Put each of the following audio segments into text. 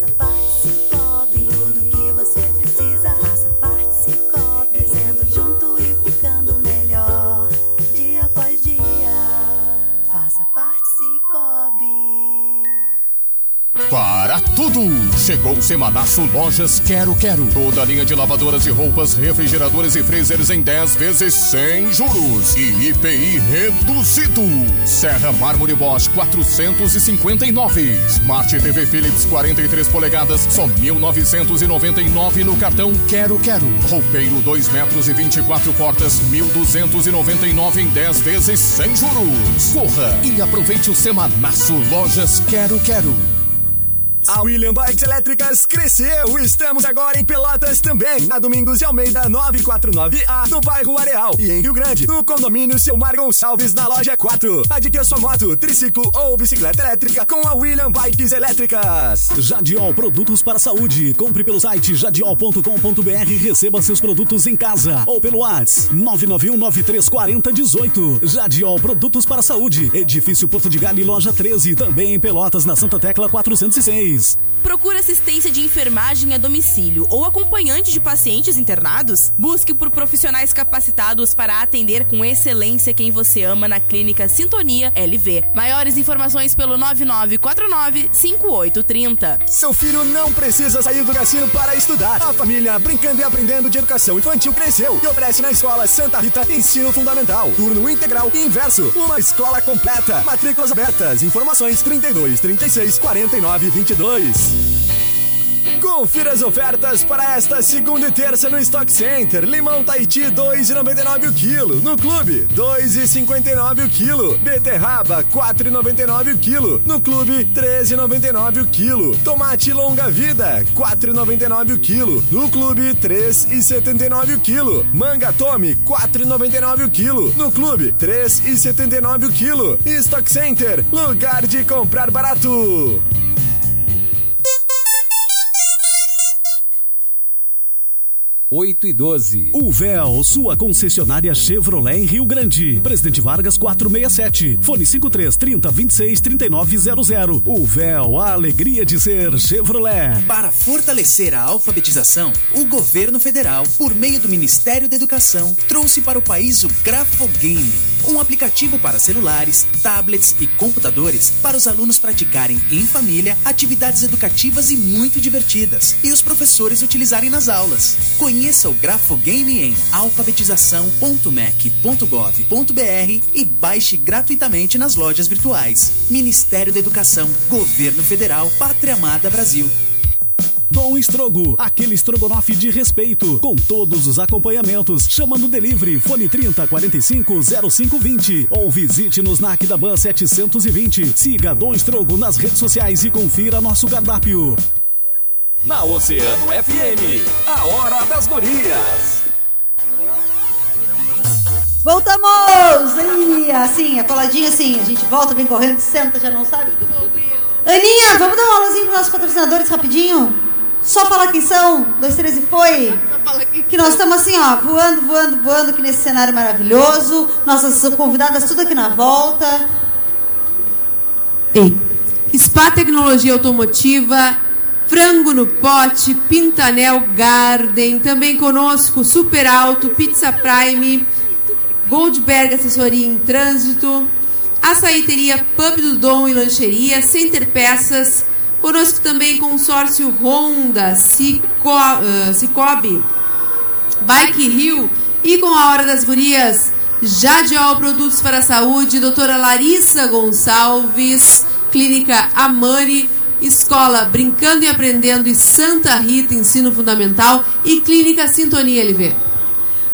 zapatos. Para tudo! Chegou o Semanaço Lojas Quero Quero. Toda a linha de lavadoras de roupas, refrigeradores e freezers em 10 vezes sem juros. E IPI reduzido. Serra Mármore Bosch 459. Smart TV Philips 43 polegadas, só 1.999 no cartão Quero Quero. Roupeiro 2 metros e 24 portas, 1.299 em 10 vezes sem juros. Corra e aproveite o Semanaço Lojas Quero Quero. A William Bikes Elétricas cresceu. Estamos agora em Pelotas também, na Domingos de Almeida 949A, no bairro Areal. E em Rio Grande, no condomínio Silmar Gonçalves, na loja 4. Adquira sua moto, triciclo ou bicicleta elétrica com a William Bikes Elétricas. Jadiol Produtos para a Saúde. Compre pelo site jadiol.com.br e receba seus produtos em casa ou pelo WhatsApp 991934018. Jadiol Produtos para a Saúde. Edifício Porto de Galho, loja 13. Também em Pelotas, na Santa Tecla 406. Procura assistência de enfermagem a domicílio ou acompanhante de pacientes internados? Busque por profissionais capacitados para atender com excelência quem você ama na Clínica Sintonia LV. Maiores informações pelo 9949-5830. Seu filho não precisa sair do cassino para estudar. A família Brincando e Aprendendo de Educação Infantil cresceu e oferece na escola Santa Rita Ensino Fundamental, turno integral e inverso. Uma escola completa. Matrículas abertas. Informações 32 36 49 22. Confira as ofertas para esta segunda e terça no Stock Center. Limão Tahiti 2,99 o quilo. No clube 2,59 o quilo. Beterraba 4,99 o quilo. No clube 13,99 o quilo. Tomate longa vida 4,99 o quilo. No clube 3,79 o quilo. Manga Tome 4,99 o quilo. No clube 3,79 o quilo. Stock Center, lugar de comprar barato. 8 e 12. O Véu, sua concessionária Chevrolet em Rio Grande. Presidente Vargas 467. Fone 53 30 26 3900. O Véu, a alegria de ser Chevrolet. Para fortalecer a alfabetização, o governo federal, por meio do Ministério da Educação, trouxe para o país o Grafogame, um aplicativo para celulares, tablets e computadores para os alunos praticarem em família atividades educativas e muito divertidas e os professores utilizarem nas aulas. Conheça o Grafogame em alfabetização.mec.gov.br e baixe gratuitamente nas lojas virtuais. Ministério da Educação, Governo Federal, Pátria Amada Brasil. Dom Estrogo, aquele estrogonofe de respeito, com todos os acompanhamentos. Chama no delivery, fone 30 45 0520 ou visite-nos na Aquidabã 720. Siga Dom Estrogo nas redes sociais e confira nosso cardápio. Na Oceano FM, a hora das gurias. Voltamos! E assim, a coladinha assim, a gente volta, vem correndo, senta, já não sabe. Aninha, vamos dar uma aulazinha para nossos patrocinadores rapidinho? Só falar quem são? Dois, três e foi? Que nós estamos assim, ó, voando, voando, voando aqui nesse cenário maravilhoso. Nossas convidadas tudo aqui na volta. Ei. Spa Tecnologia Automotiva, Frango no Pote, Pintanel Garden, também conosco Super Alto, Pizza Prime, Goldberg Assessoria em Trânsito, Açaíteria Pub do Dom e Lancheria, Center Peças, conosco também consórcio Honda, Cico, uh, Cicobi, Bike Rio e com a Hora das Gurias, Jadiol Produtos para a Saúde, doutora Larissa Gonçalves, Clínica Amani, Escola Brincando e Aprendendo e Santa Rita Ensino Fundamental e Clínica Sintonia LV.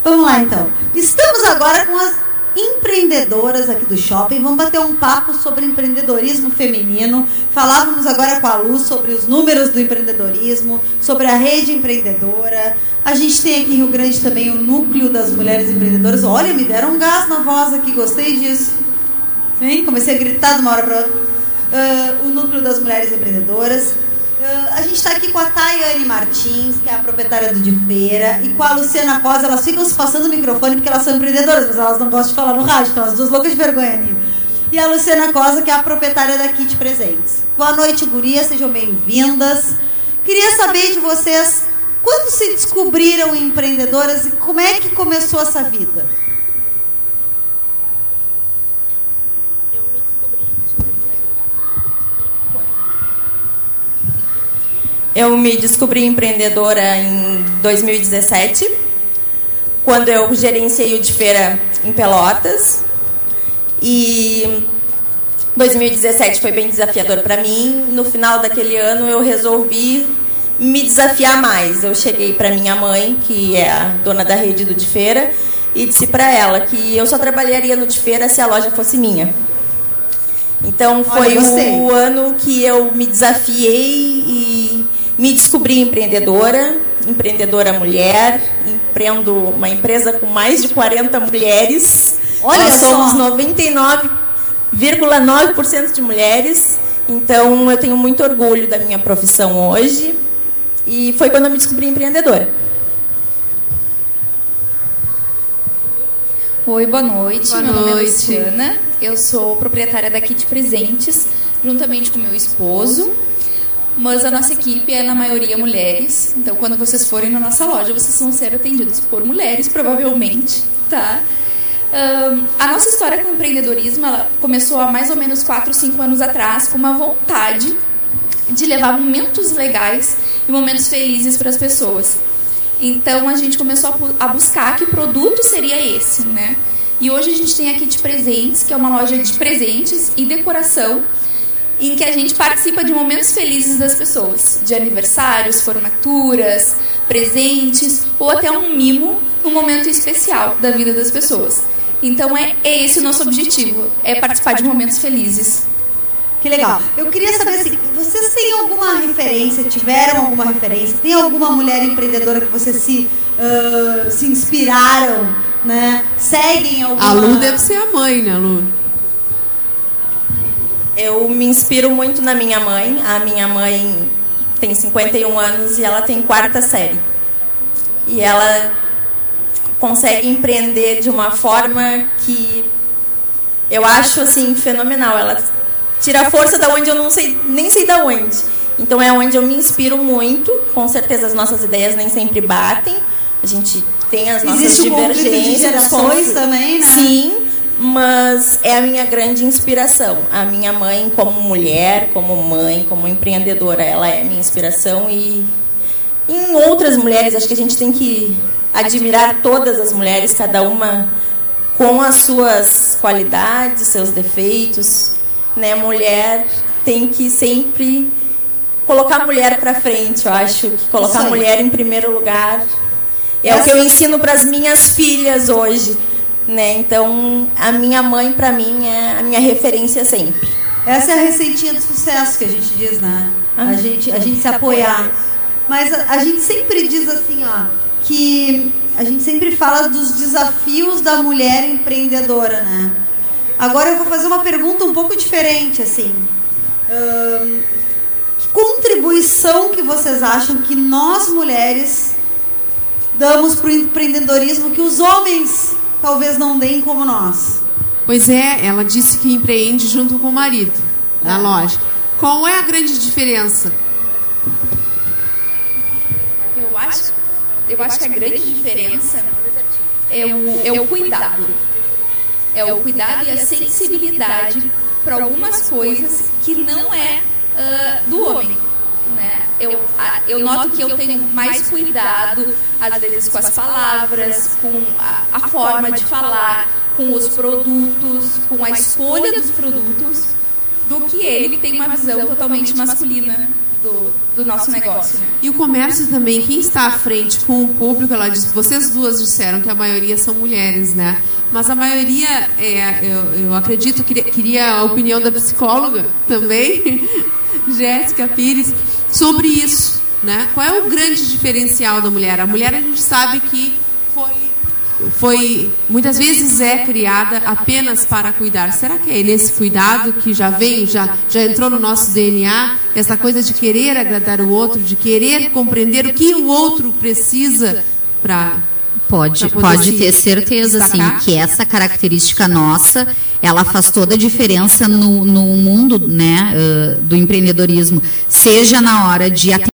Vamos lá então. Estamos agora com as empreendedoras aqui do shopping. Vamos bater um papo sobre empreendedorismo feminino. Falávamos agora com a Luz sobre os números do empreendedorismo, sobre a rede empreendedora. A gente tem aqui em Rio Grande também o núcleo das mulheres empreendedoras. Olha, me deram um gás na voz aqui, gostei disso. Hein? Comecei a gritar de uma hora para outra. Uh, o núcleo das mulheres empreendedoras. Uh, a gente está aqui com a Tayane Martins, que é a proprietária do De Feira, e com a Luciana Cosa. Elas ficam se passando o microfone porque elas são empreendedoras, mas elas não gostam de falar no rádio, então as duas loucas de vergonha, Nil. E a Luciana Cosa, que é a proprietária da Kit Presentes. Boa noite, gurias, sejam bem-vindas. Queria saber de vocês quando se descobriram empreendedoras e como é que começou essa vida? Eu me descobri empreendedora em 2017, quando eu gerenciei o de feira em Pelotas. E 2017 foi bem desafiador para mim. No final daquele ano eu resolvi me desafiar mais. Eu cheguei para minha mãe, que é a dona da rede do de feira, e disse para ela que eu só trabalharia no de feira se a loja fosse minha. Então foi Olha, o ano que eu me desafiei e me descobri empreendedora, empreendedora mulher, empreendo uma empresa com mais de 40 mulheres. Olha Nós somos só. 99,9% de mulheres. Então eu tenho muito orgulho da minha profissão hoje. E foi quando eu me descobri empreendedora. Oi, boa noite. Boa meu nome é noite. Luciana. Eu sou proprietária da Kit Presentes, juntamente com meu esposo. Mas a nossa equipe é, na maioria, mulheres. Então, quando vocês forem na nossa loja, vocês vão ser atendidos por mulheres, provavelmente, tá? Ahn, a nossa história com o empreendedorismo começou há mais ou menos 4, 5 anos atrás com uma vontade de levar momentos legais e momentos felizes para as pessoas. Então a gente começou a buscar que produto seria esse, né? E hoje a gente tem aqui de presentes, que é uma loja de presentes e decoração, em que a gente participa de momentos felizes das pessoas, de aniversários, formaturas, presentes ou até um mimo, um momento especial da vida das pessoas. Então é, é esse o nosso objetivo, é participar de momentos felizes. Que legal. Eu queria saber assim, vocês têm alguma referência, tiveram alguma referência? Tem alguma mulher empreendedora que vocês se, ah, se inspiraram, né? Seguem alguma... A Lu deve ser a mãe, né, Lu? Eu me inspiro muito na minha mãe. A minha mãe tem 51 anos e ela tem quarta série. E ela consegue empreender de uma forma que eu acho assim fenomenal. Ela tira a força da onde eu não sei, nem sei da onde. Então é onde eu me inspiro muito. Com certeza as nossas ideias nem sempre batem. A gente tem as nossas Existe um conflito de divergências, gerações também, né? Sim, mas é a minha grande inspiração. A minha mãe, como mulher, como mãe, como empreendedora, ela é a minha inspiração e em outras mulheres, acho que a gente tem que admirar todas as mulheres, cada uma com as suas qualidades, seus defeitos, né? Mulher tem que sempre colocar a mulher para frente, eu acho que colocar a mulher em primeiro lugar é o que eu ensino para as minhas filhas hoje, né? Então, a minha mãe para mim é a minha referência sempre. Essa é a receitinha do sucesso que a gente diz, né? A gente, a gente se apoiar. Mas a, a gente sempre diz assim, ó, que a gente sempre fala dos desafios da mulher empreendedora, né? Agora eu vou fazer uma pergunta um pouco diferente, assim. Ahn, que contribuição que vocês acham que nós mulheres damos para o empreendedorismo que os homens talvez não deem como nós? Pois é, ela disse que empreende junto com o marido na loja. Qual é a grande diferença? Eu acho, eu acho que a grande diferença é o, é o cuidado. É o cuidado e a sensibilidade para algumas coisas que não é ah, do homem. Né? Eu, a- eu noto que eu tenho mais cuidado, às vezes, com as palavras, com a, a forma de falar, com os produtos, com a escolha dos produtos, do que ele que tem uma visão totalmente masculina do, do nosso negócio. E o comércio também, quem está à frente com o público, ela disse, vocês duas disseram que a maioria são mulheres, né? Mas a maioria, é, eu, eu acredito, queria, queria a opinião da psicóloga também, Jéssica Pires, sobre isso, né? Qual é o grande diferencial da mulher? A mulher a gente sabe que foi foi muitas vezes é criada apenas para cuidar. Será que é nesse cuidado que já vem, já já entrou no nosso DNA essa coisa de querer agradar o outro, de querer compreender o que o outro precisa para Pode, pode ter certeza, destacar? que essa característica nossa, ela faz toda a diferença no, no mundo, né, ãh, do empreendedorismo, seja na hora de atender,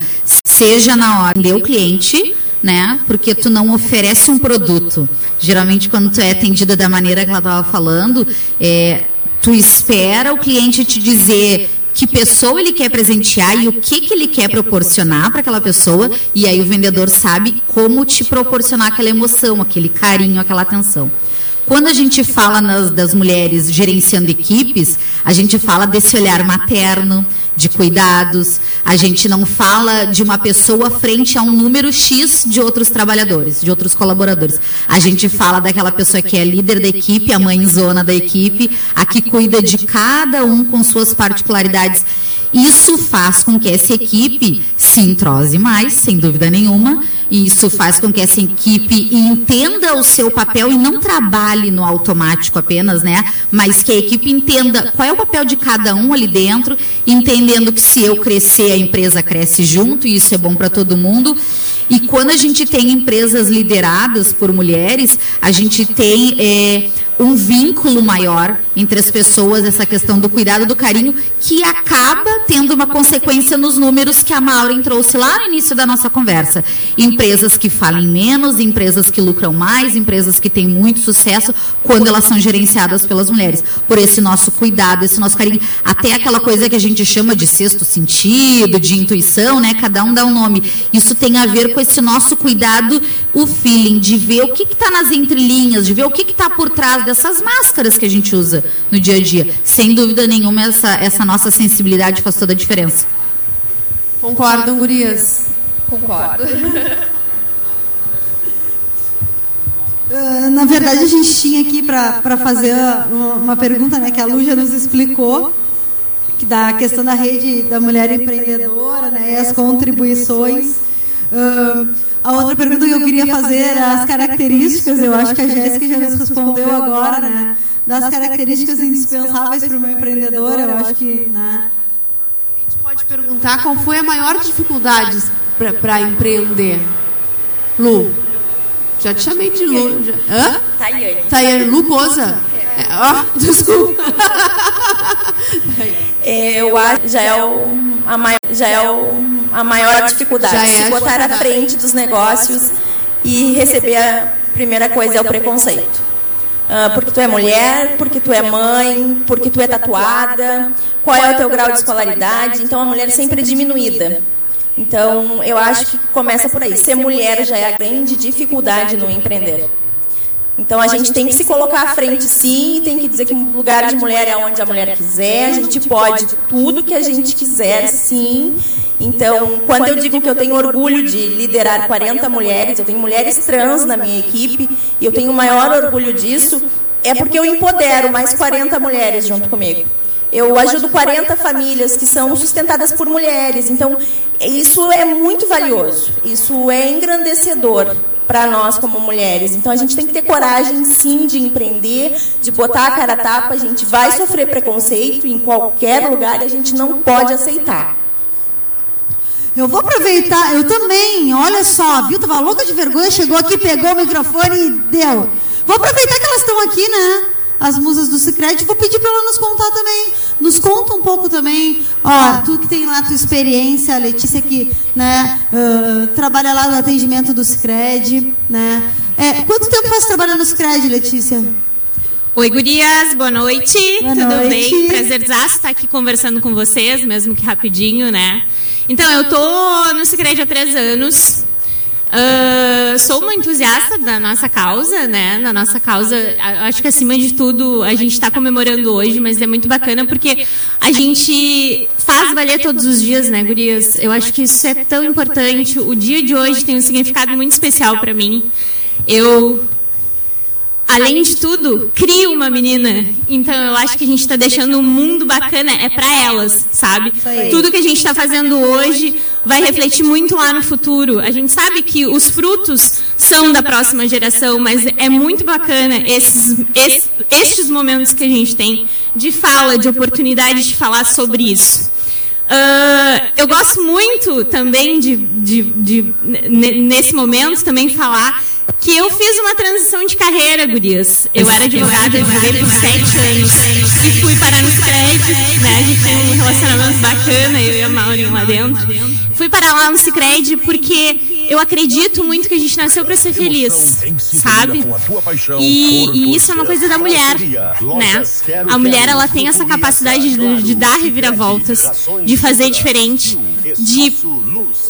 seja na hora de o cliente, né? Porque tu não oferece um produto. Geralmente, quando tu é atendida da maneira que ela estava falando, é, tu espera o cliente te dizer que pessoa ele quer presentear e o que, que ele quer proporcionar para aquela pessoa, e aí o vendedor sabe como te proporcionar aquela emoção, aquele carinho, aquela atenção. Quando a gente fala nas, das mulheres gerenciando equipes, a gente fala desse olhar materno, de cuidados. A gente não fala de uma pessoa frente a um número X de outros trabalhadores, de outros colaboradores. A gente fala daquela pessoa que é líder da equipe, a mãezona da equipe, a que cuida de cada um com suas particularidades. Isso faz com que essa equipe se entrose mais, sem dúvida nenhuma, isso faz com que essa equipe entenda o seu papel e não trabalhe no automático apenas, né? Mas que a equipe entenda qual é o papel de cada um ali dentro, entendendo que se eu crescer, a empresa cresce junto, e isso é bom para todo mundo. E quando a gente tem empresas lideradas por mulheres, a gente tem é, um vínculo maior entre as pessoas, essa questão do cuidado, do carinho, que acaba tendo uma consequência nos números que a Maureen trouxe lá no início da nossa conversa. Empresas que falem menos, empresas que lucram mais, empresas que têm muito sucesso quando elas são gerenciadas pelas mulheres. Por esse nosso cuidado, esse nosso carinho, até aquela coisa que a gente chama de sexto sentido, de intuição, né? Cada um dá um nome. Isso tem a ver com esse nosso cuidado, o feeling de ver o que está nas entrelinhas, de ver o que está por trás dessas máscaras que a gente usa no dia a dia. Sem dúvida nenhuma, essa, essa nossa sensibilidade faz toda a diferença. Concordam, gurias? Concordo. Uh, na verdade, a gente tinha aqui para fazer uma, uma, pergunta né, que a Lu já nos explicou, que da questão da rede da mulher empreendedora né, e as contribuições. Uh, a outra pergunta que eu queria fazer era as características, eu acho que a Jéssica já nos respondeu agora, né? Das características indispensáveis para uma empreendedora, eu acho que. Né? A gente pode perguntar qual foi a maior dificuldade para empreender. Lu. Já te chamei de Lu. Já. Hã? Tayane. Tayane. Lu Coza? É. Oh, desculpa. eu acho já é o, a maior, já é o a maior dificuldade. É se botar à frente dos negócios e receber a primeira coisa é o preconceito. Uh, porque tu é mulher, porque tu é mãe, porque tu é tatuada, qual é o teu grau de escolaridade. Então a mulher sempre é diminuída. Então eu acho que começa por aí. Ser mulher já é a grande dificuldade no empreender. Então a gente tem que se colocar à frente sim, tem que dizer que o lugar de mulher é onde a mulher quiser, a gente pode tudo que a gente quiser sim. Então, quando eu digo que eu tenho orgulho de liderar 40 mulheres, eu tenho mulheres trans na minha equipe, e eu tenho o maior orgulho disso, é porque eu empodero mais 40 mulheres junto comigo. Eu ajudo 40 famílias que são sustentadas por mulheres. Então, isso é muito valioso. Isso é engrandecedor para nós como mulheres. Então a gente tem que ter coragem sim de empreender, de botar a cara a tapa. A gente vai sofrer preconceito em qualquer lugar e a gente não pode aceitar. Eu vou aproveitar, eu também, olha só, viu? Tava louca de vergonha, chegou aqui, pegou o microfone e deu. Vou aproveitar que elas estão aqui, né? As musas do Cicred, vou pedir para ela nos contar também. Nos conta um pouco também, ó, tu que tem lá a tua experiência, a Letícia que né, uh, trabalha lá no atendimento do Cicred, né? É, quanto tempo faz trabalhando no Cicred, Letícia? Oi, gurias, boa noite. Boa Tudo noite. bem? Prazerzaço estar aqui conversando com vocês, mesmo que rapidinho, né? Então, eu tô no Cicred há três anos. Uh, sou uma entusiasta da nossa causa, né? Na nossa causa, acho que acima de tudo a gente está comemorando hoje, mas é muito bacana porque a gente faz valer todos os dias, né, gurias? Eu acho que isso é tão importante. O dia de hoje tem um significado muito especial para mim. Eu além de tudo, crio uma menina. Então eu acho que a gente está deixando um mundo bacana é para elas, sabe? Tudo que a gente está fazendo hoje vai refletir muito lá no futuro. A gente sabe que os frutos são da próxima geração, mas é muito bacana esses, esses, estes momentos que a gente tem de fala, de oportunidade de falar sobre isso. Ah, eu gosto muito também de, de, de, ne- nesse momento, também falar que eu fiz uma transição de carreira, gurias. Eu era advogada, advoguei por sete anos e fui parar no Cicred, né? A gente tem um relacionamento bacana, eu e a Maureen lá dentro. Fui parar lá no Cicred porque eu acredito muito que a gente nasceu para ser feliz, sabe? E, e isso é uma coisa da mulher, né? A mulher ela tem essa capacidade de, de dar reviravoltas, de fazer diferente, de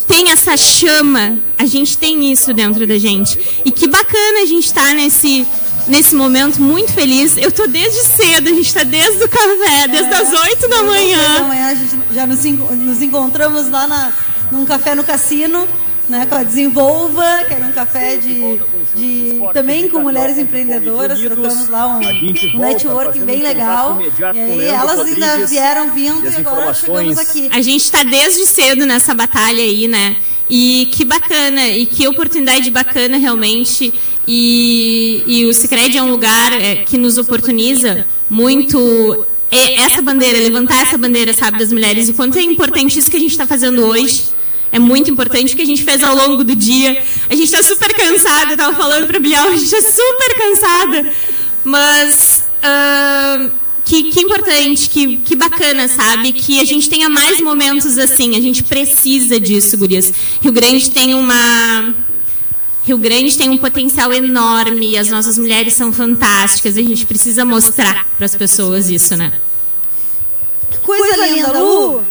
tem essa chama. A gente tem isso dentro da gente. E que bacana a gente estar nesse nesse momento muito feliz. Eu tô desde cedo, a gente tá desde o café, desde as 8 da manhã. Da manhã a gente já nos, nos encontramos lá na, num café no cassino, né, com a Desenvolva, que era um café de, de também com mulheres empreendedoras, trocamos lá um, um network bem legal. E aí elas ainda vieram vindo e agora chegamos aqui. A gente está desde cedo nessa batalha aí, né? E que bacana, e que oportunidade bacana realmente. E, e o Cicred é um lugar é, que nos oportuniza muito é, essa bandeira, levantar essa bandeira, sabe, das mulheres. E quanto é importante isso que a gente está fazendo hoje. É muito importante o que a gente fez ao longo do dia. A gente está super cansada, estava falando para Biel, a gente está super cansada. Mas ah, que, que importante, que, que bacana, sabe? Que a gente tenha mais momentos assim. A gente precisa disso, gurias. Rio Grande tem uma. Rio Grande tem um potencial enorme. As nossas mulheres são fantásticas. A gente precisa mostrar para as pessoas isso, né? Que coisa linda, Lu!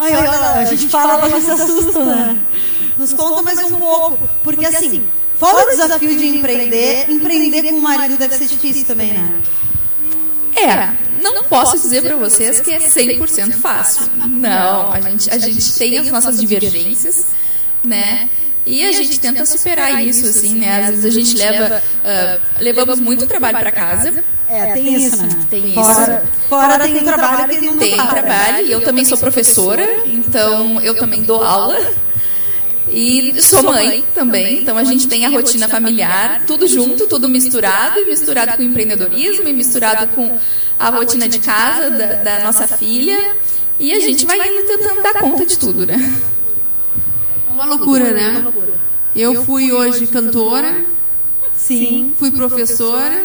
Ai, olha lá, a gente fala, já se assusta, né? Nos conta mais um pouco, porque assim, fora o desafio de empreender, empreender com o marido deve ser difícil também, né? É, não posso dizer para vocês que é 100% fácil. Não, a gente, a gente tem as nossas divergências, né? E a gente tenta superar isso, assim, né? Às vezes a gente leva, ah, levamos muito trabalho para casa. É, tem isso, né? Tem isso. Fora, fora tem o trabalho que não Tem para. trabalho, e eu também sou professora, então eu também dou aula. E sou mãe também, então a gente tem a rotina familiar, tudo junto, tudo misturado, e misturado com o empreendedorismo, e misturado com a rotina de casa da, da nossa filha. E a gente vai indo tentando dar conta de tudo, né? Uma loucura, né? Eu fui hoje cantora, sim, fui professora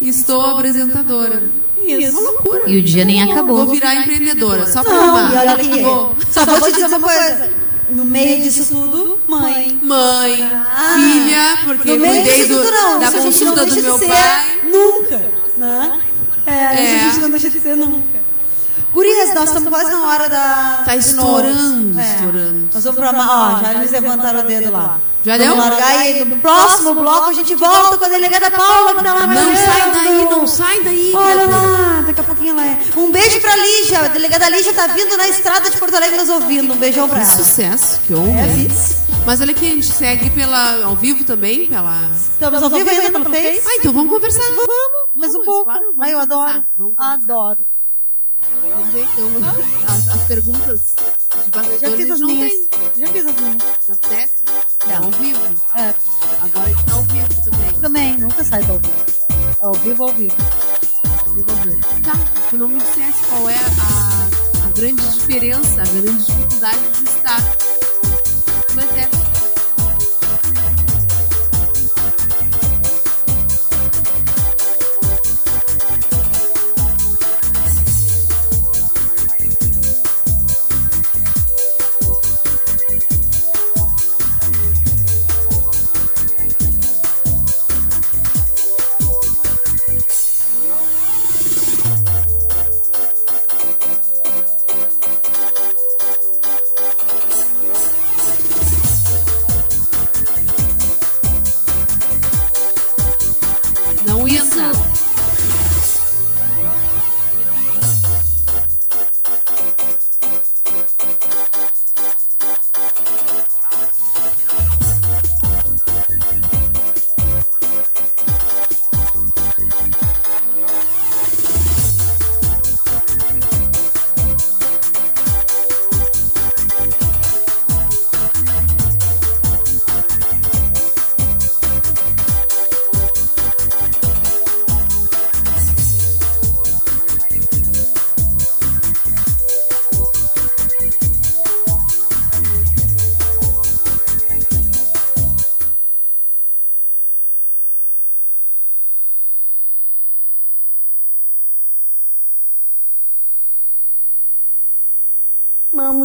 e estou apresentadora. Isso. Uma loucura. E o dia nem acabou. Vou virar empreendedora, só pra Não, provar. e olha aqui, Vou. só vou te dizer uma coisa. No meio disso tudo, mãe. Mãe, Ah, filha, porque no meio cuidei disso do, tudo não, da isso a gente não consulta do meu pai. Nunca, né? É, isso É. a gente não deixa de ser nunca. Gurias, nós estamos quase na hora da. Tá estourando, É. estourando. Nós vamos pra. Ó, já eles levantaram o dedo lá. Já Vamos deu? largar e no próximo bloco a gente volta com a delegada Paula, que tá lá Não sai daí, não sai daí. Olha lá, daqui a pouquinho ela é. Um beijo pra Lígia. A delegada Lígia tá vindo na estrada de Porto Alegre nos ouvindo. Um beijão pra Que ela. sucesso, que honra. É, vice. Mas olha aqui, a gente segue pela, ao vivo também, pela... Estamos ao vivo ainda pelo Face? Ah, então vamos conversar. Vamos, mais um pouco. claro, eu adoro. Adoro. Vamos ver, então, as, as perguntas de bastidores. Já fiz as não minhas. tem. Já fiz as minhas. Já fizesse? É ao vivo. É. Agora a gente tá ao vivo também. Também, nunca sai do ao vivo. É ao vivo, ao vivo. Ao vivo, ao vivo. Tá, tu não me dissesse qual é a, a grande diferença, a grande dificuldade de estar no exército.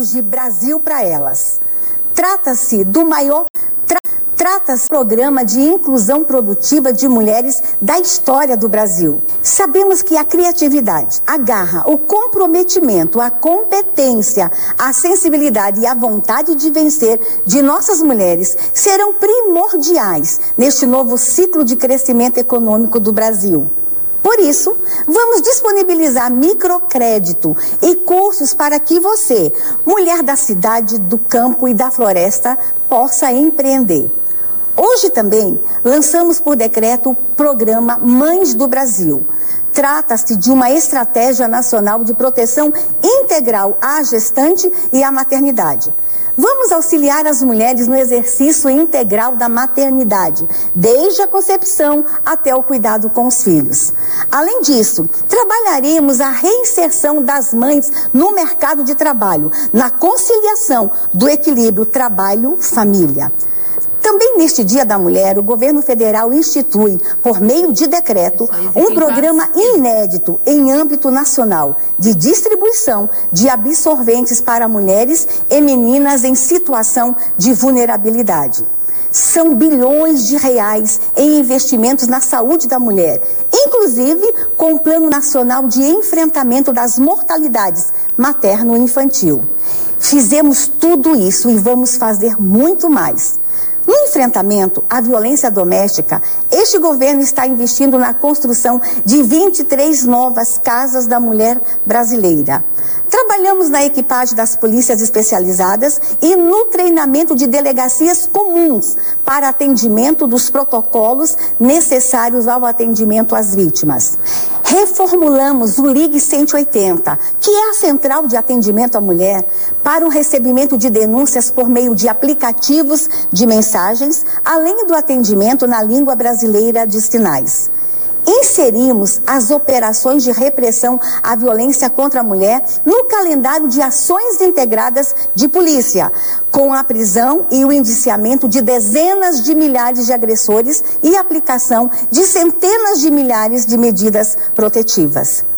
Chamamos de Brasil para Elas. Trata-se do maior. Tra, Trata-se programa de inclusão produtiva de mulheres da história do Brasil. Sabemos que a criatividade, a garra, o comprometimento, a competência, a sensibilidade e a vontade de vencer de nossas mulheres serão primordiais neste novo ciclo de crescimento econômico do Brasil. Por isso, vamos disponibilizar microcrédito e cursos para que você, mulher da cidade, do campo e da floresta, possa empreender. Hoje também lançamos por decreto o programa Mães do Brasil. Trata-se de uma estratégia nacional de proteção integral à gestante e à maternidade. Vamos auxiliar as mulheres no exercício integral da maternidade, desde a concepção até o cuidado com os filhos. Além disso, trabalharemos a reinserção das mães no mercado de trabalho, na conciliação do equilíbrio trabalho-família. Também neste Dia da Mulher, o governo federal institui, por meio de decreto, um programa inédito em âmbito nacional de distribuição de absorventes para mulheres e meninas em situação de vulnerabilidade. São bilhões de reais em investimentos na saúde da mulher, inclusive com o Plano Nacional de Enfrentamento das Mortalidades Materno-Infantil. Fizemos tudo isso e vamos fazer muito mais. No enfrentamento à violência doméstica, este governo está investindo na construção de 23 novas casas da mulher brasileira. Trabalhamos na equipagem das polícias especializadas e no treinamento de delegacias comuns para atendimento dos protocolos necessários ao atendimento às vítimas. Reformulamos o Ligue 180, que é a central de atendimento à mulher, para o recebimento de denúncias por meio de aplicativos de mensagens, além do atendimento na língua brasileira de sinais. Inserimos as operações de repressão à violência contra a mulher no calendário de ações integradas de polícia, com a prisão e o indiciamento de dezenas de milhares de agressores e aplicação de centenas de milhares de medidas protetivas.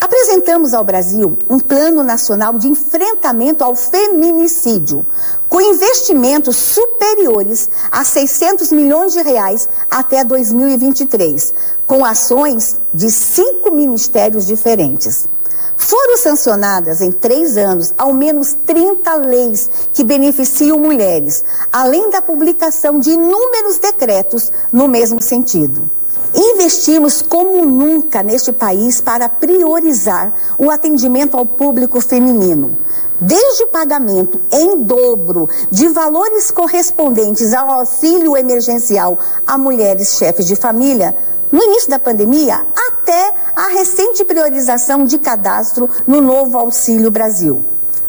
Apresentamos ao Brasil um plano nacional de enfrentamento ao feminicídio, com investimentos superiores a 600 milhões de reais até 2023, com ações de cinco ministérios diferentes. Foram sancionadas em três anos ao menos 30 leis que beneficiam mulheres, além da publicação de inúmeros decretos no mesmo sentido. Investimos como nunca neste país para priorizar o atendimento ao público feminino. Desde o pagamento em dobro de valores correspondentes ao auxílio emergencial a mulheres chefes de família, no início da pandemia, até a recente priorização de cadastro no novo Auxílio Brasil.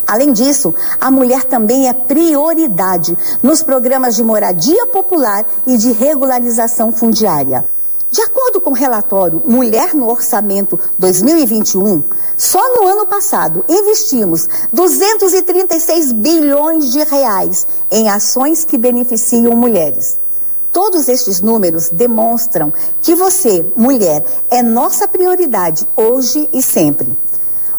Além disso, a mulher também é prioridade nos programas de moradia popular e de regularização fundiária. De acordo com o relatório Mulher no Orçamento 2021, só no ano passado investimos 236 bilhões de reais em ações que beneficiam mulheres. Todos estes números demonstram que você, mulher, é nossa prioridade hoje e sempre.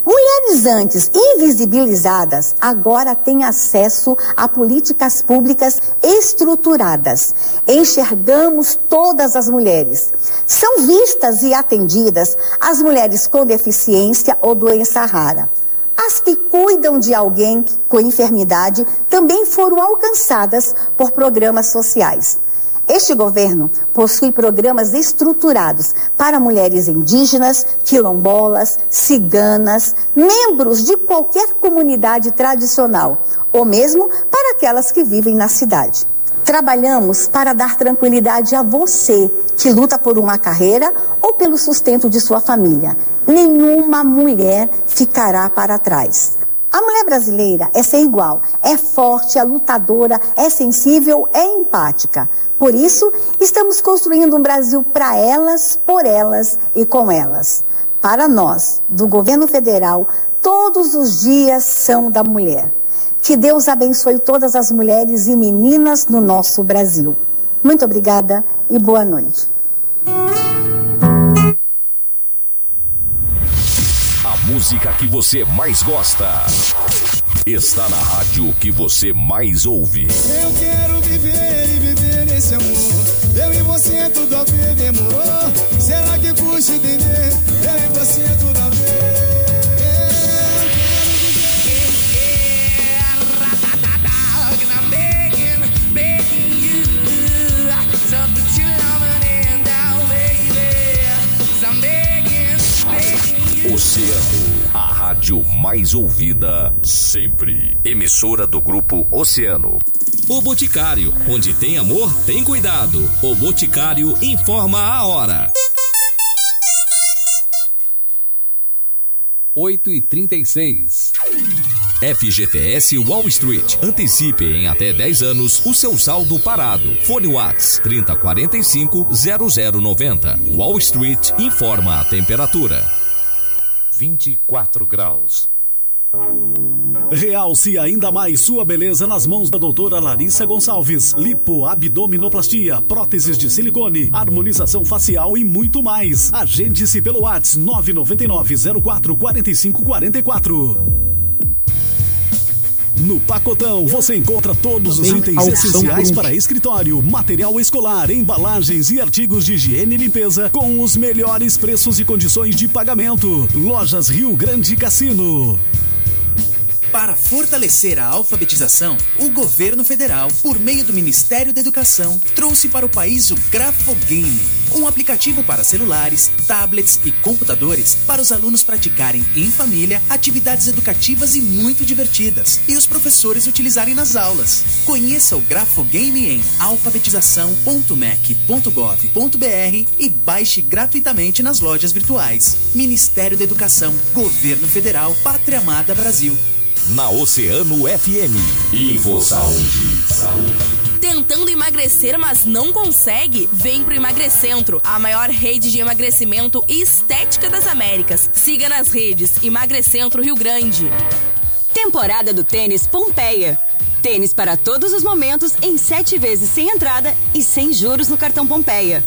Mulheres antes invisibilizadas agora têm acesso a políticas públicas estruturadas. Enxergamos todas as mulheres. São vistas e atendidas as mulheres com deficiência ou doença rara. As que cuidam de alguém com enfermidade também foram alcançadas por programas sociais. Este governo possui programas estruturados para mulheres indígenas, quilombolas, ciganas, membros de qualquer comunidade tradicional, ou mesmo para aquelas que vivem na cidade. Trabalhamos para dar tranquilidade a você que luta por uma carreira ou pelo sustento de sua família. Nenhuma mulher ficará para trás. A mulher brasileira é sem igual, é forte, é lutadora, é sensível, é empática. Por isso, estamos construindo um Brasil para elas, por elas e com elas. Para nós, do governo federal, todos os dias são da mulher. Que Deus abençoe todas as mulheres e meninas no nosso Brasil. Muito obrigada e boa noite. A música que você mais gosta. está na rádio que você mais ouve. Eu quero viver e viver nesse amor. Eu e você é tudo a ver, demorou? Será que custa entender? Eu e você é tudo a ver. Oceano, a rádio mais ouvida sempre. Emissora do grupo Oceano. O Boticário, onde tem amor, tem cuidado. O Boticário informa a hora. 8 e 36 FGTS Wall Street. Antecipe em até 10 anos o seu saldo parado. Fone Whats 3045 0090. Wall Street informa a temperatura. 24 graus. Realce ainda mais sua beleza nas mãos da doutora Larissa Gonçalves. Lipo, abdominoplastia, próteses de silicone, harmonização facial e muito mais. Agende-se pelo WhatsApp 999 04 45 44. No Pacotão você encontra todos os itens essenciais para escritório, material escolar, embalagens e artigos de higiene e limpeza com os melhores preços e condições de pagamento. Lojas Rio Grande Cassino. Para fortalecer a alfabetização, o governo federal, por meio do Ministério da Educação, trouxe para o país o Grafogame, um aplicativo para celulares, tablets e computadores para os alunos praticarem em família atividades educativas e muito divertidas e os professores utilizarem nas aulas. Conheça o Grafogame em alfabetização.mec.gov.br e baixe gratuitamente nas lojas virtuais. Ministério da Educação, Governo Federal, Pátria Amada Brasil. Na Oceano FM. Info Saúde. Saúde. Tentando emagrecer, mas não consegue? Vem pro Emagrecentro, a maior rede de emagrecimento e estética das Américas. Siga nas redes Emagrecentro Rio Grande. Temporada do tênis Pompeia. Tênis para todos os momentos em sete vezes sem entrada e sem juros no cartão Pompeia.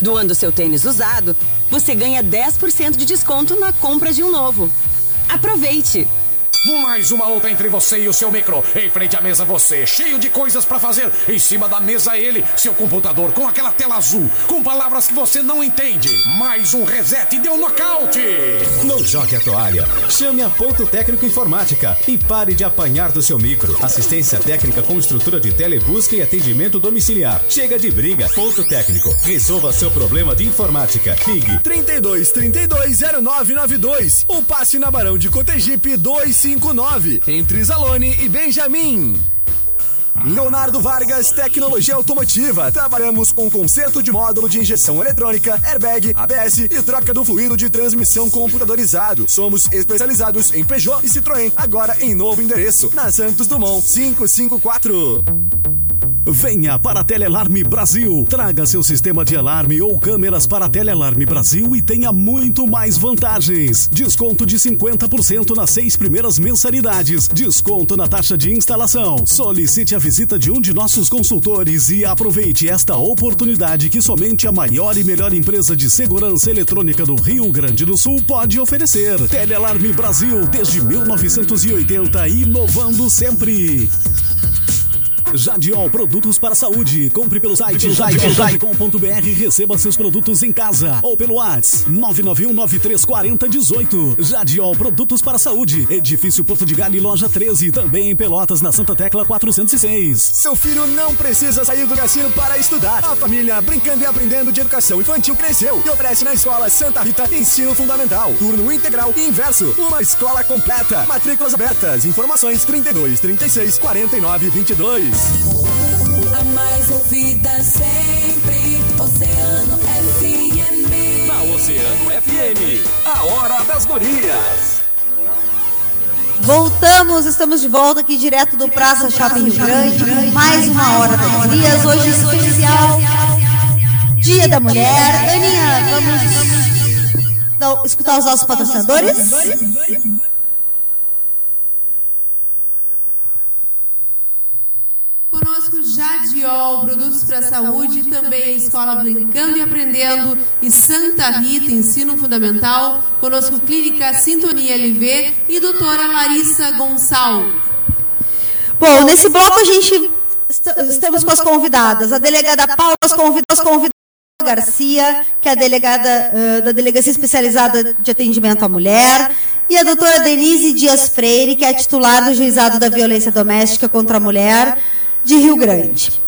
Doando seu tênis usado, você ganha 10% de desconto na compra de um novo. Aproveite! Mais uma luta entre você e o seu micro. Em frente à mesa você, cheio de coisas para fazer. Em cima da mesa ele, seu computador com aquela tela azul, com palavras que você não entende. Mais um reset e deu nocaute. Não jogue a toalha. Chame a Ponto Técnico Informática e pare de apanhar do seu micro. Assistência técnica com estrutura de telebusca e atendimento domiciliar. Chega de briga. Ponto Técnico. Resolva seu problema de informática. Ligue 32 32 0992 ou passe na Barão de Cotegipe 25 59, entre Zalone e Benjamin. Leonardo Vargas Tecnologia Automotiva. Trabalhamos com conserto de módulo de injeção eletrônica, airbag, ABS e troca do fluido de transmissão computadorizado. Somos especializados em Peugeot e Citroën, agora em novo endereço, na Santos Dumont 554. Venha para a Telealarme Brasil. Traga seu sistema de alarme ou câmeras para a Telealarme Brasil e tenha muito mais vantagens. Desconto de 50% nas seis primeiras mensalidades. Desconto na taxa de instalação. Solicite a visita de um de nossos consultores e aproveite esta oportunidade que somente a maior e melhor empresa de segurança eletrônica do Rio Grande do Sul pode oferecer. Telealarme Brasil desde 1980 inovando sempre. Jadiol Produtos para a Saúde. Compre pelo site jadiol.com.br e receba seus produtos em casa ou pelo WhatsApp 991934018. Jadiol Produtos para a Saúde. Edifício Porto de Galho, loja 13, também em Pelotas, na Santa Tecla 406. Seu filho não precisa sair do cassino para estudar. A família brincando e aprendendo de educação infantil cresceu e oferece na escola Santa Rita ensino fundamental, turno integral e inverso. Uma escola completa. Matrículas abertas. Informações 32 36 49 22. A mais ouvida sempre, Oceano FM. Na Oceano FM, a hora das gurias. Voltamos, estamos de volta aqui direto do Praça Shopping Rio Grande, mais uma hora das gurias, hoje especial Dia da Mulher. Aninha, vamos então, escutar os nossos patrocinadores? conosco Jadiol, Produtos para a Saúde, também a Escola Brincando e Aprendendo e Santa Rita, Ensino Fundamental. Conosco Clínica Sintonia LV e doutora Larissa Gonçalves. Bom, nesse bloco a gente estamos com as convidadas. A delegada Paula, as convidadas, Garcia, que é a delegada uh, da Delegacia Especializada de Atendimento à Mulher, e a doutora Denise Dias Freire, que é titular do Juizado da Violência Doméstica contra a Mulher de Rio Grande.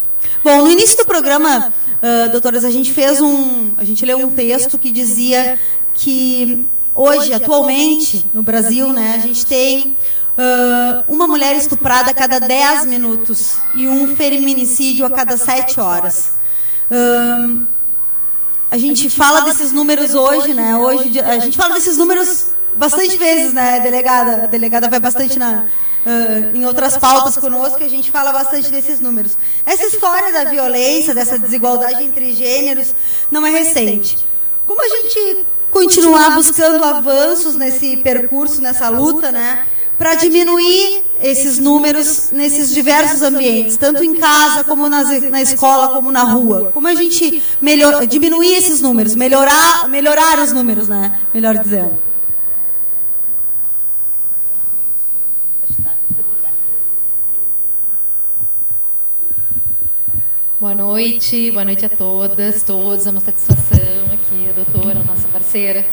Bom, no início do programa, uh, doutoras, a gente fez um, a gente leu um texto que dizia que hoje, atualmente, no Brasil, né, a gente tem uh, uma mulher estuprada a cada 10 minutos e um feminicídio a cada 7 horas. Uh, a gente fala desses números hoje, né? Hoje a gente fala desses números bastante vezes, né, delegada? A delegada vai bastante na, uh, em outras pautas conosco a gente fala bastante desses números. Essa história da violência, dessa desigualdade entre gêneros, não é recente. Como a gente continuar buscando avanços nesse percurso, nessa luta, né? para diminuir esses números nesses diversos ambientes, tanto em casa como nas, na escola, como na rua. Como a gente melhor, diminuir esses números, melhorar, melhorar os números, né? Melhor dizendo. Boa noite, boa noite a todas, todos. É uma satisfação aqui, a doutora, a nossa parceira.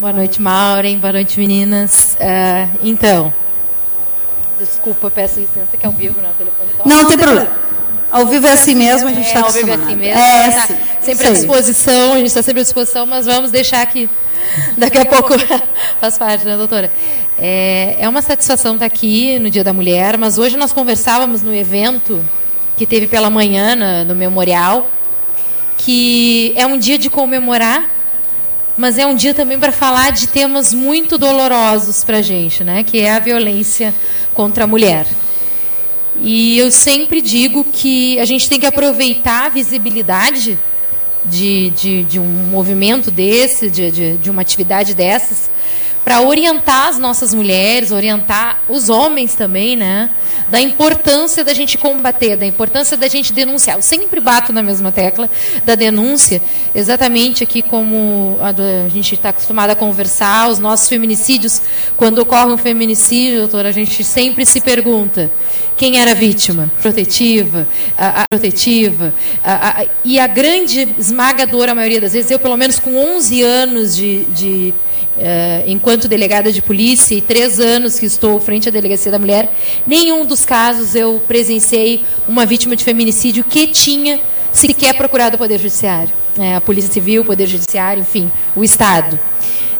Boa noite, Maureen. Boa noite, meninas. Uh, então, desculpa, peço licença que é ao vivo, não, telefone Não, não tem problema. Ao vivo é assim mesmo, a gente está é, Ao vivo é assim mesmo. É, tá sempre à disposição, a gente está sempre à disposição, mas vamos deixar que daqui a pouco faz parte, né, doutora? É, é uma satisfação estar aqui no Dia da Mulher, mas hoje nós conversávamos no evento que teve pela manhã no, no memorial, que é um dia de comemorar, mas é um dia também para falar de temas muito dolorosos para a gente, né? Que é a violência contra a mulher. E eu sempre digo que a gente tem que aproveitar a visibilidade de, de, de um movimento desse, de, de, de uma atividade dessas, para orientar as nossas mulheres, orientar os homens também, né? Da importância da gente combater, da importância da gente denunciar. Eu sempre bato na mesma tecla da denúncia, exatamente aqui como a, gente está acostumado a conversar, os nossos feminicídios, quando ocorre um feminicídio, doutora, a gente sempre se pergunta quem era a vítima, protetiva, a, a protetiva, a, a, e a grande esmagadora maioria das vezes, eu pelo menos com 11 anos de, de enquanto delegada de polícia e três anos que estou frente à delegacia da mulher, nenhum dos casos eu presenciei uma vítima de feminicídio que tinha sequer procurado o Poder Judiciário. É, a Polícia Civil, o Poder Judiciário, enfim, o Estado.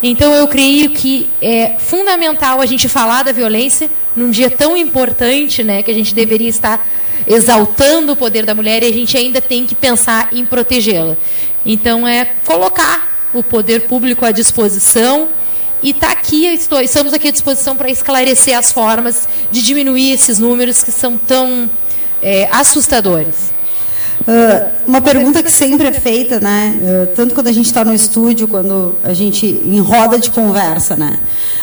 Então eu creio que é fundamental a gente falar da violência num dia tão importante, né, que a gente deveria estar exaltando o poder da mulher e a gente ainda tem que pensar em protegê-la. Então é colocar o poder público à disposição e está aqui, estou, estamos aqui à disposição para esclarecer as formas de diminuir esses números que são tão é, assustadores. Uh, uma pergunta que sempre é feita, né? Uh, tanto quando a gente está no estúdio, quando a gente em roda de conversa, né?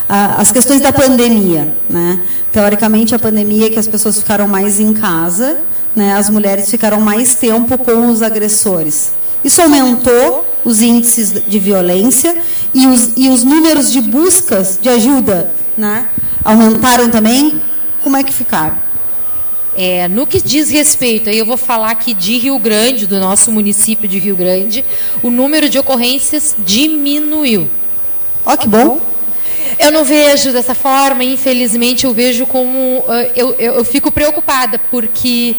Uh, as questões da pandemia, né? Teoricamente, a pandemia é que as pessoas ficaram mais em casa, né? As mulheres ficaram mais tempo com os agressores. Isso aumentou os índices de violência e os, e os números de buscas de ajuda né, aumentaram também. Como é que ficaram? É, no que diz respeito, aí eu vou falar aqui de Rio Grande, do nosso município de Rio Grande, o número de ocorrências diminuiu. Ó, oh, que bom. Eu não vejo dessa forma, infelizmente, eu vejo como. Eu, eu, eu fico preocupada, porque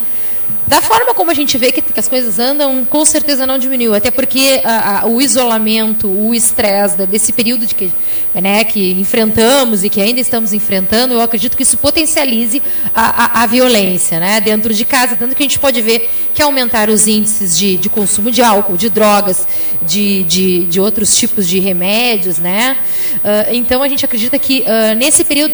da forma como a gente vê que, que, as coisas andam, com certeza não diminuiu. Até porque a, a, o isolamento, o estresse desse período de que, né, que enfrentamos e que ainda estamos enfrentando, eu acredito que isso potencialize a, a, violência né, dentro de casa. Tanto que a gente pode ver que aumentaram os índices de, de consumo de álcool, de drogas, de, de, de outros tipos de remédios. Né? Uh, então a gente acredita que uh, nesse período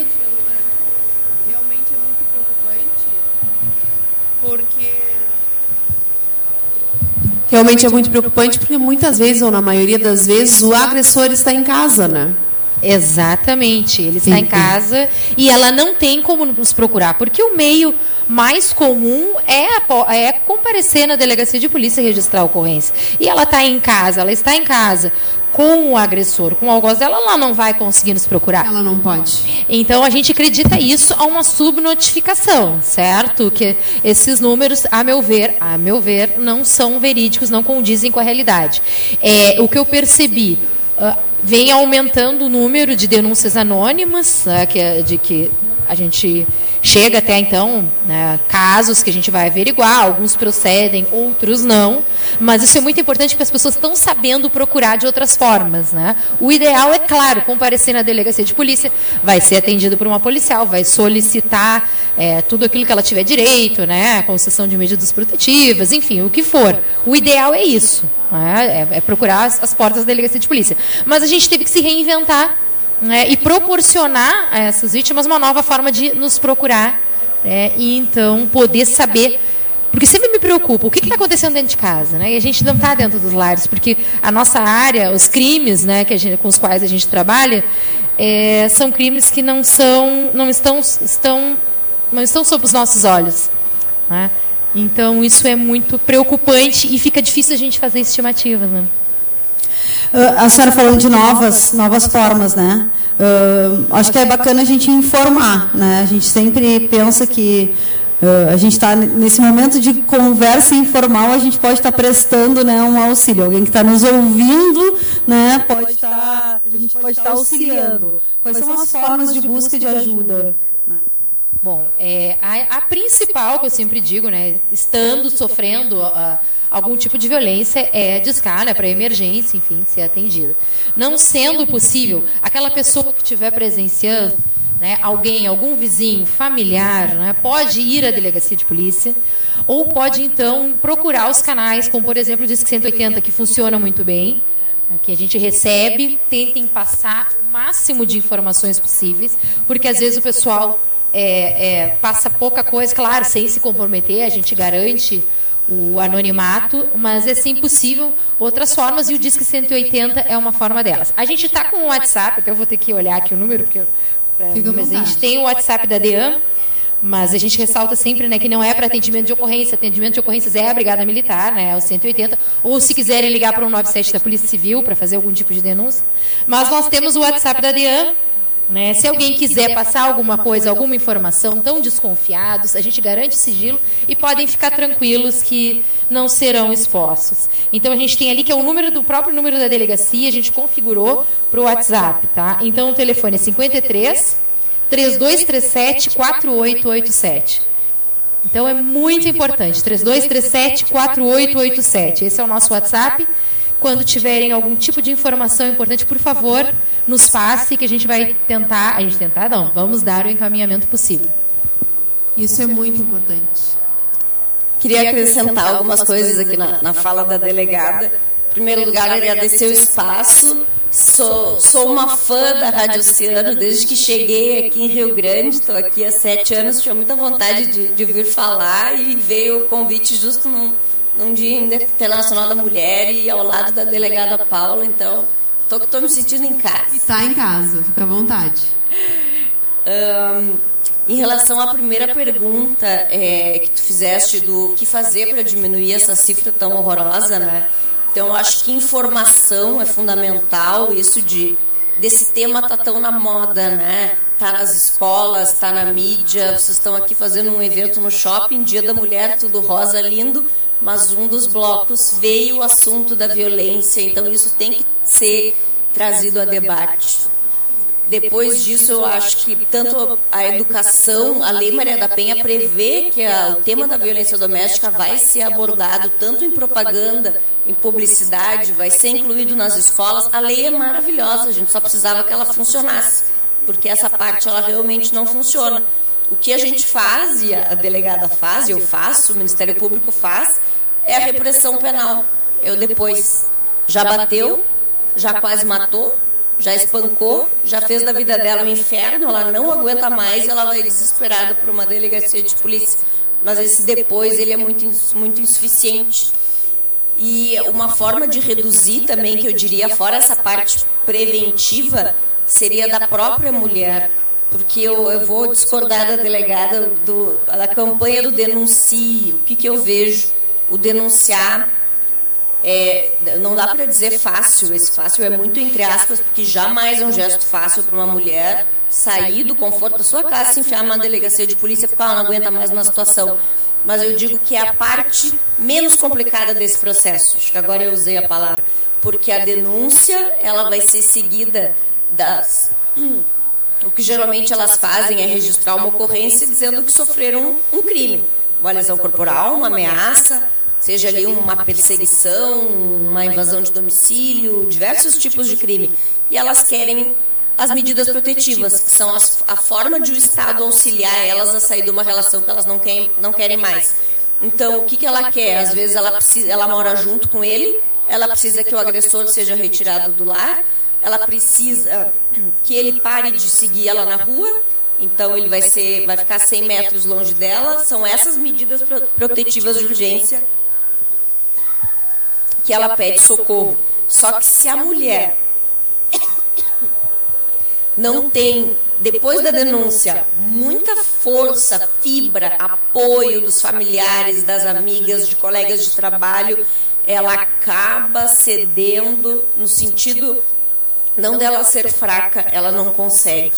realmente é muito preocupante porque muitas vezes, ou na maioria das vezes, o agressor está em casa, né? Exatamente, ele está em casa e ela não tem como nos procurar, porque o meio mais comum é, apo- é comparecer na delegacia de polícia e registrar a ocorrência. E ela está em casa, ela está em casa com o agressor, com o algoz dela, ela não vai conseguir nos procurar. Ela não pode. Então a gente acredita isso a uma subnotificação, certo? Que esses números, a meu ver, a meu ver, não são verídicos, não condizem com a realidade. É, o que eu percebi, ah, vem aumentando o número de denúncias anônimas, né, que é de que a gente chega até então, né, casos que a gente vai averiguar, alguns procedem, outros não, mas isso é muito importante porque as pessoas estão sabendo procurar de outras formas. Né? O ideal é, claro, comparecer na delegacia de polícia, vai ser atendido por uma policial, vai solicitar é, tudo aquilo que ela tiver direito, né, concessão de medidas protetivas, enfim, o que for. O ideal é isso, né, é, é procurar as, as portas da delegacia de polícia. Mas a gente teve que se reinventar né, e proporcionar a essas vítimas uma nova forma de nos procurar né, e então poder saber. Porque sempre me preocupa o que está acontecendo dentro de casa, né? E a gente não está dentro dos lares, porque a nossa área, os crimes, né, que gente, com os quais a gente trabalha, é, são crimes que não são, não estão, estão, não estão sob os nossos olhos. Né? Então isso é muito preocupante e fica difícil a gente fazer estimativas. Né? Ah, a senhora falou de novas, novas formas, né? Ah, acho que é bacana a gente informar, né? A gente sempre pensa que ah, a gente está nesse momento de conversa informal, a gente pode estar prestando, né, um auxílio. Alguém que está nos ouvindo, né, pode estar, a gente pode estar auxiliando. Quais são as formas de busca de ajuda? Bom, é, a, a principal que eu sempre digo, né, estando sofrendo algum tipo de violência, é discar né, para emergência, enfim, ser atendida. Não sendo possível, aquela pessoa que estiver presenciando, né, alguém, algum vizinho, familiar, né, pode ir à delegacia de polícia ou pode, então, procurar os canais, como, por exemplo, o Disque 180, que funciona muito bem, né, que a gente recebe, tentem passar o máximo de informações possíveis, porque às vezes o pessoal é, é, passa pouca coisa, claro, sem se comprometer, a gente garante o anonimato, mas é sim possível outras formas e o Disque 180 é uma forma delas. A gente está com o WhatsApp, até eu vou ter que olhar aqui o número, porque eu, mas a gente tem o WhatsApp da DEAM, mas a gente ressalta sempre né, que não é para atendimento de ocorrência. Atendimento de ocorrências é a Brigada Militar, né, é o 180. Ou se quiserem ligar para o 97 da Polícia Civil para fazer algum tipo de denúncia. Mas nós temos o WhatsApp da DEAM. Né? Se alguém quiser passar alguma coisa, alguma informação, tão desconfiados, a gente garante sigilo e podem ficar tranquilos que não serão expostos. Então a gente tem ali que é o número do próprio número da delegacia, a gente configurou para o WhatsApp, tá? Então o telefone é 53 3237 4887. Então é muito importante. 3237 4887. Esse é o nosso WhatsApp. Quando tiverem algum tipo de informação importante, por favor, nos passe que a gente vai tentar, a gente tentar não, vamos dar o encaminhamento possível. Isso é muito importante. Queria acrescentar algumas coisas aqui na, na fala da delegada. Em primeiro lugar, agradecer o espaço. Sou, sou uma fã da Rádio Oceano desde que cheguei aqui em Rio Grande. Estou aqui há sete anos. Tinha muita vontade de, de vir falar e veio o convite justo num, num Dia Internacional da Mulher e ao lado da delegada Paula. Então, estou me sentindo em casa. Está em casa, fica à vontade. Ahn, em relação à primeira pergunta é, que tu fizeste do que fazer para diminuir essa cifra tão horrorosa, né? Então, acho que informação é fundamental, isso de desse tema tá tão na moda, né? Tá nas escolas, tá na mídia, vocês estão aqui fazendo um evento no shopping, Dia da Mulher, tudo rosa, lindo, mas um dos blocos veio o assunto da violência, então isso tem que ser trazido a debate. Depois disso, eu acho que tanto a educação, a Lei Maria da Penha prevê que a- o tema da violência doméstica vai ser abordado tanto em propaganda, em publicidade, vai ser incluído nas escolas. A lei é maravilhosa, a gente só precisava que ela funcionasse, porque essa parte ela realmente não funciona. O que a gente faz, e a delegada faz, e eu faço, o Ministério Público faz, é a repressão penal. Eu depois já bateu, já quase matou, já espancou, já fez da vida dela um inferno, ela não aguenta mais, ela vai desesperada para uma delegacia de polícia. Mas esse depois ele é muito, muito insuficiente. E uma forma de reduzir também, que eu diria, fora essa parte preventiva, seria da própria mulher porque eu, eu vou discordar da delegada do, da campanha do denuncie. O que, que eu vejo? O denunciar é, não dá para dizer fácil, esse fácil é muito entre aspas, porque jamais é um gesto fácil para uma mulher sair do conforto da sua casa, se enfiar numa delegacia de polícia porque ela não aguenta mais uma situação. Mas eu digo que é a parte menos complicada desse processo. Acho que agora eu usei a palavra. Porque a denúncia, ela vai ser seguida das... O que geralmente elas fazem é registrar uma ocorrência dizendo que sofreram um crime. Uma lesão corporal, uma ameaça, seja ali uma perseguição, uma invasão de domicílio, diversos tipos de crime. E elas querem as medidas protetivas, que são as, a forma de o Estado auxiliar elas a sair de uma relação que elas não querem, não querem mais. Então, o que, que ela quer? Às vezes ela, precisa, ela mora junto com ele, ela precisa que o agressor seja retirado do lar, ela precisa que ele pare de seguir ela na rua, então ele vai, ser, vai ficar 100 metros longe dela. São essas medidas protetivas de urgência que ela pede socorro. Só que se a mulher não tem, depois da denúncia, muita força, fibra, apoio dos familiares, das amigas, de colegas de trabalho, ela acaba cedendo no sentido não dela ser fraca, ela não consegue.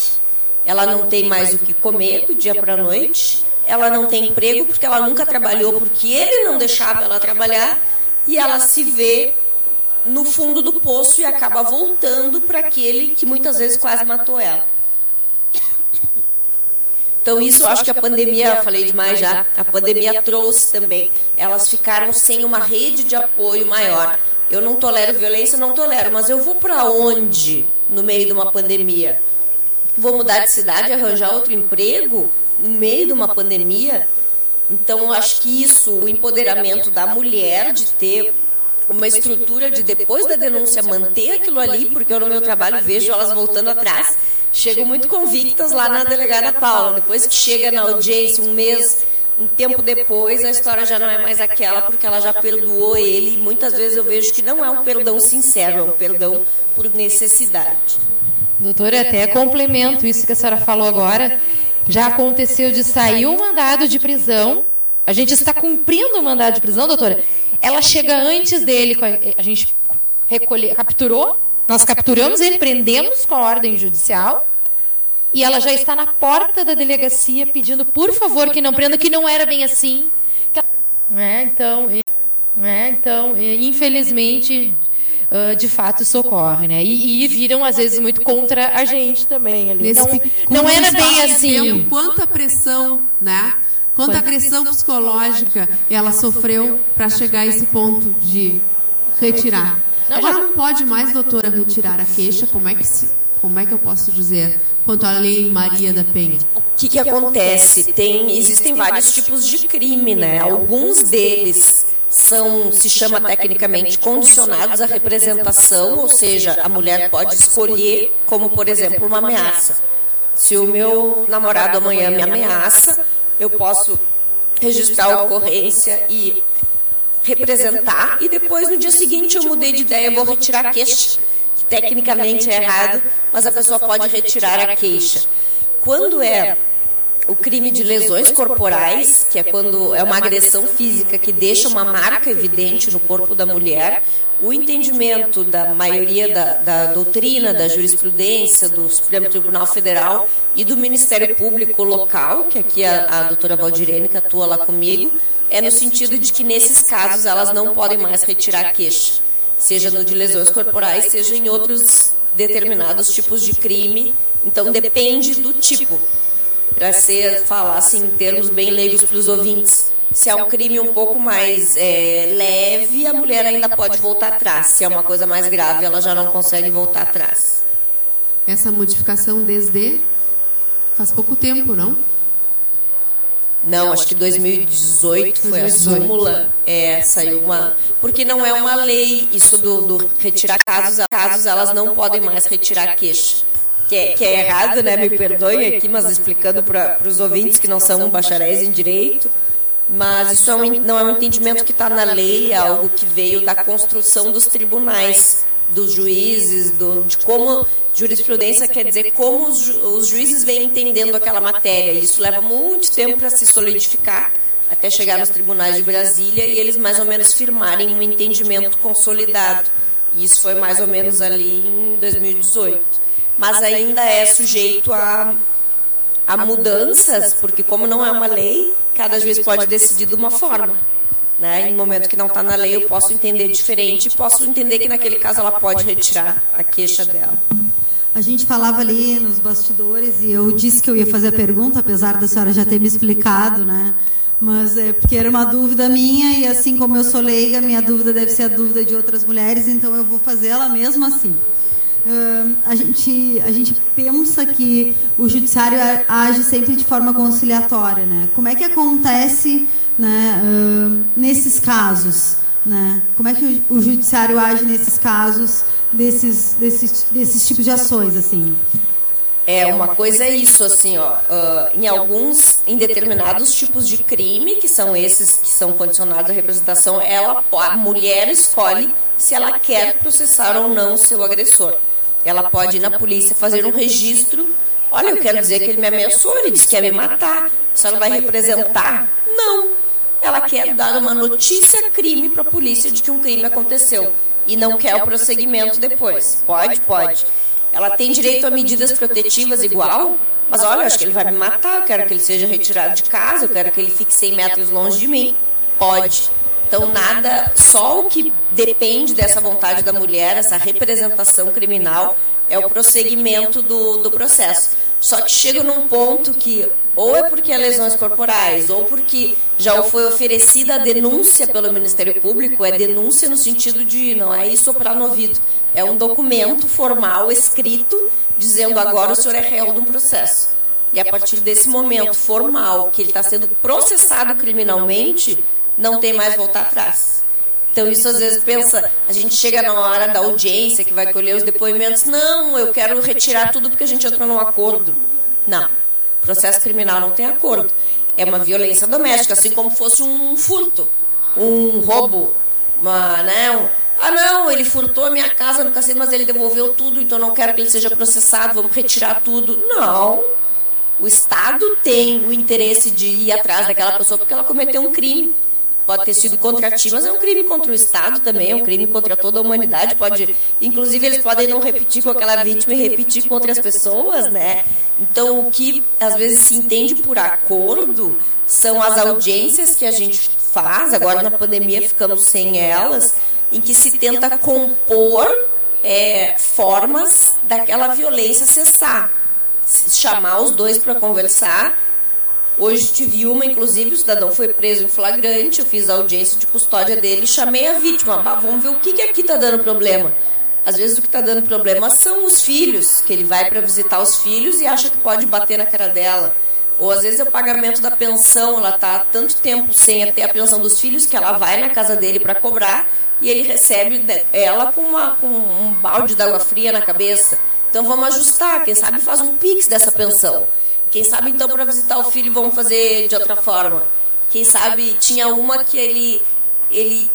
Ela não tem mais o que comer do dia para a noite, ela não tem emprego porque ela nunca trabalhou, porque ele não deixava ela trabalhar, e ela se vê no fundo do poço e acaba voltando para aquele que muitas vezes quase matou ela. Então isso eu acho que a pandemia, falei demais já, a pandemia trouxe também. Elas ficaram sem uma rede de apoio maior. Eu não tolero violência, não tolero, mas eu vou para onde no meio de uma pandemia? Vou mudar de cidade, arranjar outro emprego no meio de uma pandemia? Então, acho que isso, o empoderamento da mulher de ter uma estrutura de depois da denúncia manter aquilo ali, porque eu no meu trabalho vejo elas voltando atrás, chegam muito convictas lá na delegada Paula. Depois que chega na audiência, um mês, um tempo depois, a história já não é mais aquela, porque ela já perdoou ele. E muitas vezes eu vejo que não é um perdão sincero, é um perdão por necessidade. Doutora, até complemento isso que a senhora falou agora. Já aconteceu de sair um mandado de prisão. A gente está cumprindo o mandado de prisão, doutora. Ela chega antes dele, a gente recolhe, capturou, nós capturamos ele, prendemos com a ordem judicial. E ela já está na porta da delegacia pedindo, por favor, que não prenda, que não era bem assim. É, então, é, então, infelizmente, uh, de fato socorre, né? E, e, viram às vezes muito contra a gente também ali. Nesse, não era bem assim. Quanta pressão, né? Quanta agressão psicológica ela sofreu para chegar a esse ponto de retirar. Agora não pode mais, doutora, retirar a queixa. Como é que se, como é que eu posso dizer? Quanto à lei Maria da Penha. O que, que acontece? Tem, existem vários tipos de crime, né? Alguns deles são, se chama tecnicamente, condicionados à representação, ou seja, a mulher pode escolher, como por exemplo, uma ameaça. Se o meu namorado amanhã me ameaça, eu posso registrar a ocorrência e representar, e depois no dia seguinte eu mudei de ideia, vou retirar a queixa, que tecnicamente é errado, mas a pessoa pode retirar a queixa. Quando é o crime de lesões corporais, que é quando é uma agressão física que deixa uma marca evidente no corpo da mulher, o entendimento da maioria da, da doutrina, da jurisprudência, do Supremo Tribunal Federal e do Ministério Público local, que aqui a, a doutora Valdirene, que atua lá comigo, é no sentido de que nesses casos elas não podem mais retirar queixa, seja no de lesões corporais, seja em outros determinados tipos de crime. Então depende do tipo para ser falar assim em termos bem leigos para os ouvintes. Se é um crime um pouco mais é, leve, a mulher ainda pode voltar atrás. Se é uma coisa mais grave, ela já não consegue voltar atrás. Essa modificação desde faz pouco tempo, não? Não, acho que 2018 foi 2018. a súmula. É, saiu uma. Porque não é uma lei isso do, do retirar casos, casos elas não podem mais retirar queixa que é, que é errado, né? Me perdoem aqui, mas explicando para os ouvintes que não são bacharéis em direito. Mas isso é um, não é um entendimento que está na lei, é algo que veio da construção dos tribunais dos juízes, do, de como jurisprudência quer dizer como os, ju- os juízes vêm entendendo aquela matéria. Isso leva muito tempo para se solidificar até chegar nos tribunais de Brasília e eles mais ou menos firmarem um entendimento consolidado. E isso foi mais ou menos ali em 2018. Mas ainda é sujeito a, a mudanças, porque como não é uma lei, cada juiz pode decidir de uma forma. Né? Em momento que não está na lei, eu posso entender diferente e posso entender que naquele caso ela pode retirar a queixa dela. A gente falava ali nos bastidores e eu disse que eu ia fazer a pergunta, apesar da senhora já ter me explicado, né? Mas é porque era uma dúvida minha e assim como eu sou leiga, minha dúvida deve ser a dúvida de outras mulheres, então eu vou fazer ela mesmo assim. Ahn, a, gente, a gente pensa que o judiciário age sempre de forma conciliatória, né? Como é que acontece né, ahn, nesses casos? Né? Como é que o, o judiciário age nesses casos desses, desses, desses tipos de ações, assim? É, uma coisa é isso, assim, ó, ah, em alguns, em determinados tipos de crime, que são esses que são condicionados à representação, ela, a mulher escolhe se ela quer processar ou não o seu agressor. Ela pode ir na polícia fazer um registro. Olha, eu quero dizer que ele me ameaçou, ele disse que ia me matar. A senhora vai representar? Não. Ela quer dar uma notícia crime para a polícia de que um crime aconteceu e não quer o prosseguimento depois. Pode, pode. Ela tem direito a medidas protetivas igual, mas olha, eu acho que ele vai me matar, eu quero que ele seja retirado de casa, eu quero que ele fique 100 metros longe de mim. Pode. Então, nada, só o que depende dessa vontade da mulher, essa representação criminal, é o prosseguimento do, do processo. Só que chega num ponto que, ou é porque é lesões corporais, ou porque já foi oferecida a denúncia pelo Ministério Público, é denúncia no sentido de, não é isso soprar no ouvido, é um documento formal, escrito, dizendo agora o senhor é réu de um processo. E a partir desse momento formal, que ele está sendo processado criminalmente, não tem mais voltar atrás. Então, isso às vezes pensa, a gente chega na hora da audiência, que vai colher os depoimentos, não, eu quero retirar tudo porque a gente entrou num acordo. Não, processo criminal não tem acordo. É uma violência doméstica, assim como fosse um furto, um roubo, uma, né, ah, não, ele furtou a minha casa no cassino, mas ele devolveu tudo, então não quero que ele seja processado, vamos retirar tudo. Não. O Estado tem o interesse de ir atrás daquela pessoa porque ela cometeu um crime. Pode ter sido contra ti, mas é um crime contra o Estado também, é um crime contra toda a humanidade. Pode, inclusive, eles podem não repetir com aquela vítima e repetir com outras pessoas, né? Então, o que às vezes se entende por acordo são as audiências que a gente faz. Agora, na pandemia, ficamos sem elas, em que se tenta compor é, formas daquela violência cessar chamar os dois para conversar. Hoje tive uma, inclusive, o cidadão foi preso em flagrante, eu fiz a audiência de custódia dele, chamei a vítima, vamos ver o que, que aqui está dando problema. Às vezes o que está dando problema são os filhos, que ele vai para visitar os filhos e acha que pode bater na cara dela. Ou às vezes é o pagamento da pensão, ela está tanto tempo sem ter a pensão dos filhos que ela vai na casa dele para cobrar e ele recebe ela com, uma, com um balde d'água fria na cabeça. Então vamos ajustar, quem sabe faz um pix dessa pensão. Quem sabe então para visitar o filho vamos fazer de outra forma. Quem sabe tinha uma que ele ele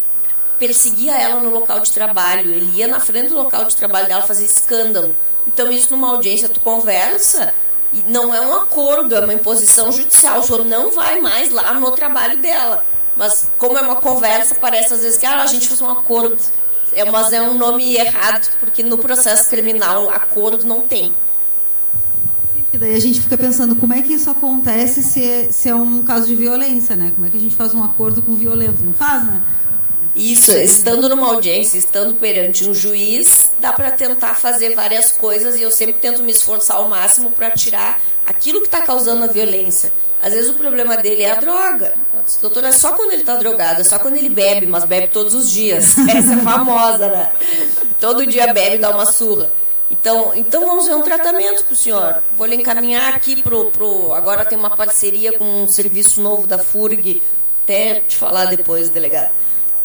perseguia ela no local de trabalho, ele ia na frente do local de trabalho dela fazer escândalo. Então isso numa audiência tu conversa e não é um acordo, é uma imposição judicial. O senhor não vai mais lá no trabalho dela. Mas como é uma conversa, parece às vezes que ah, a gente fez um acordo. É, mas é um nome errado, porque no processo criminal acordo não tem. E daí a gente fica pensando como é que isso acontece se é, se é um caso de violência, né? Como é que a gente faz um acordo com o violento? Não faz, né? Isso, estando numa audiência, estando perante um juiz, dá para tentar fazer várias coisas e eu sempre tento me esforçar ao máximo para tirar aquilo que está causando a violência. Às vezes o problema dele é a droga. Doutora, é só quando ele está drogado, é só quando ele bebe, mas bebe todos os dias. Essa é famosa, né? Todo dia bebe e dá uma surra. Então, então vamos ver um tratamento para o senhor. Vou lhe encaminhar aqui pro, pro. Agora tem uma parceria com um serviço novo da FURG, até te falar depois, delegado.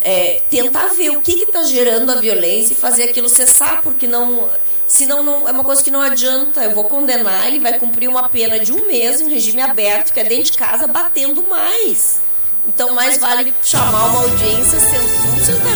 É, tentar ver o que está gerando a violência e fazer aquilo cessar, porque não. Senão não, é uma coisa que não adianta. Eu vou condenar, ele vai cumprir uma pena de um mês em regime aberto, que é dentro de casa, batendo mais. Então, mais vale chamar uma audiência, sentar